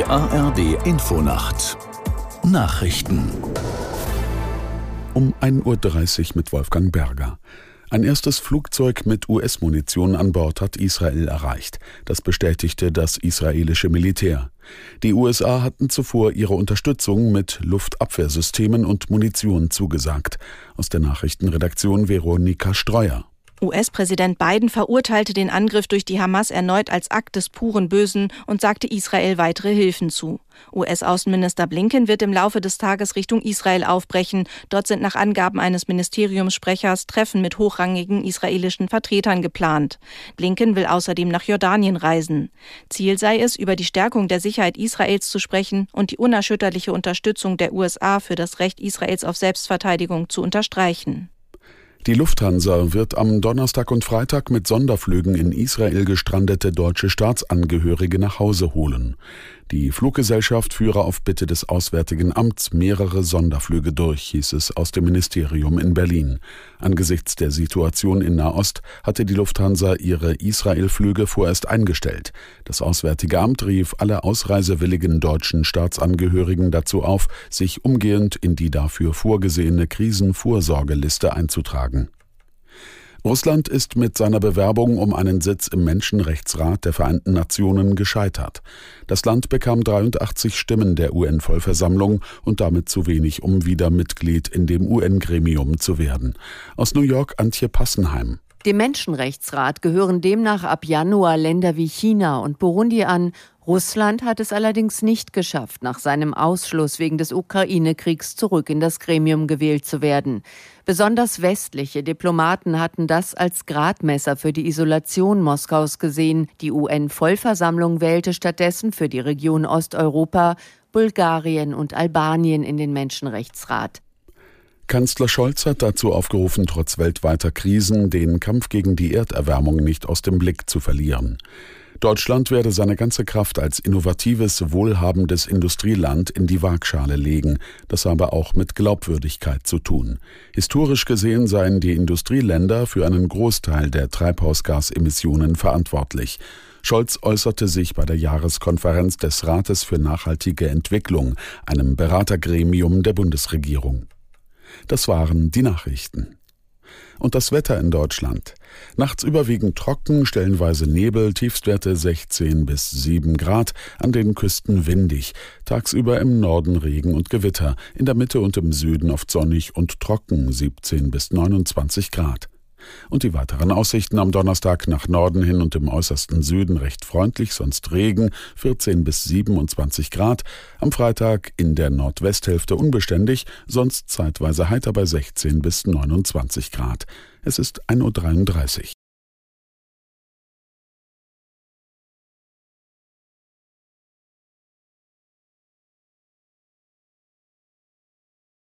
Die ARD Infonacht Nachrichten um 1.30 Uhr mit Wolfgang Berger. Ein erstes Flugzeug mit US-Munition an Bord hat Israel erreicht. Das bestätigte das israelische Militär. Die USA hatten zuvor ihre Unterstützung mit Luftabwehrsystemen und Munition zugesagt. Aus der Nachrichtenredaktion Veronika Streuer. US-Präsident Biden verurteilte den Angriff durch die Hamas erneut als Akt des puren Bösen und sagte Israel weitere Hilfen zu. US-Außenminister Blinken wird im Laufe des Tages Richtung Israel aufbrechen. Dort sind nach Angaben eines Ministeriumssprechers Treffen mit hochrangigen israelischen Vertretern geplant. Blinken will außerdem nach Jordanien reisen. Ziel sei es, über die Stärkung der Sicherheit Israels zu sprechen und die unerschütterliche Unterstützung der USA für das Recht Israels auf Selbstverteidigung zu unterstreichen. Die Lufthansa wird am Donnerstag und Freitag mit Sonderflügen in Israel gestrandete deutsche Staatsangehörige nach Hause holen. Die Fluggesellschaft führe auf Bitte des Auswärtigen Amts mehrere Sonderflüge durch, hieß es aus dem Ministerium in Berlin. Angesichts der Situation in Nahost hatte die Lufthansa ihre Israelflüge vorerst eingestellt. Das Auswärtige Amt rief alle ausreisewilligen deutschen Staatsangehörigen dazu auf, sich umgehend in die dafür vorgesehene Krisenvorsorgeliste einzutragen. Russland ist mit seiner Bewerbung um einen Sitz im Menschenrechtsrat der Vereinten Nationen gescheitert. Das Land bekam 83 Stimmen der UN-Vollversammlung und damit zu wenig, um wieder Mitglied in dem UN-Gremium zu werden. Aus New York Antje Passenheim. Dem Menschenrechtsrat gehören demnach ab Januar Länder wie China und Burundi an. Russland hat es allerdings nicht geschafft, nach seinem Ausschluss wegen des Ukraine-Kriegs zurück in das Gremium gewählt zu werden. Besonders westliche Diplomaten hatten das als Gradmesser für die Isolation Moskaus gesehen. Die UN-Vollversammlung wählte stattdessen für die Region Osteuropa Bulgarien und Albanien in den Menschenrechtsrat. Kanzler Scholz hat dazu aufgerufen, trotz weltweiter Krisen den Kampf gegen die Erderwärmung nicht aus dem Blick zu verlieren. Deutschland werde seine ganze Kraft als innovatives, wohlhabendes Industrieland in die Waagschale legen, das habe auch mit Glaubwürdigkeit zu tun. Historisch gesehen seien die Industrieländer für einen Großteil der Treibhausgasemissionen verantwortlich. Scholz äußerte sich bei der Jahreskonferenz des Rates für nachhaltige Entwicklung, einem Beratergremium der Bundesregierung. Das waren die Nachrichten. Und das Wetter in Deutschland. Nachts überwiegend trocken, stellenweise Nebel, Tiefstwerte 16 bis 7 Grad, an den Küsten windig, tagsüber im Norden Regen und Gewitter, in der Mitte und im Süden oft sonnig und trocken 17 bis 29 Grad. Und die weiteren Aussichten am Donnerstag nach Norden hin und im äußersten Süden recht freundlich, sonst Regen, 14 bis 27 Grad. Am Freitag in der Nordwesthälfte unbeständig, sonst zeitweise heiter bei 16 bis 29 Grad. Es ist 1.33 Uhr.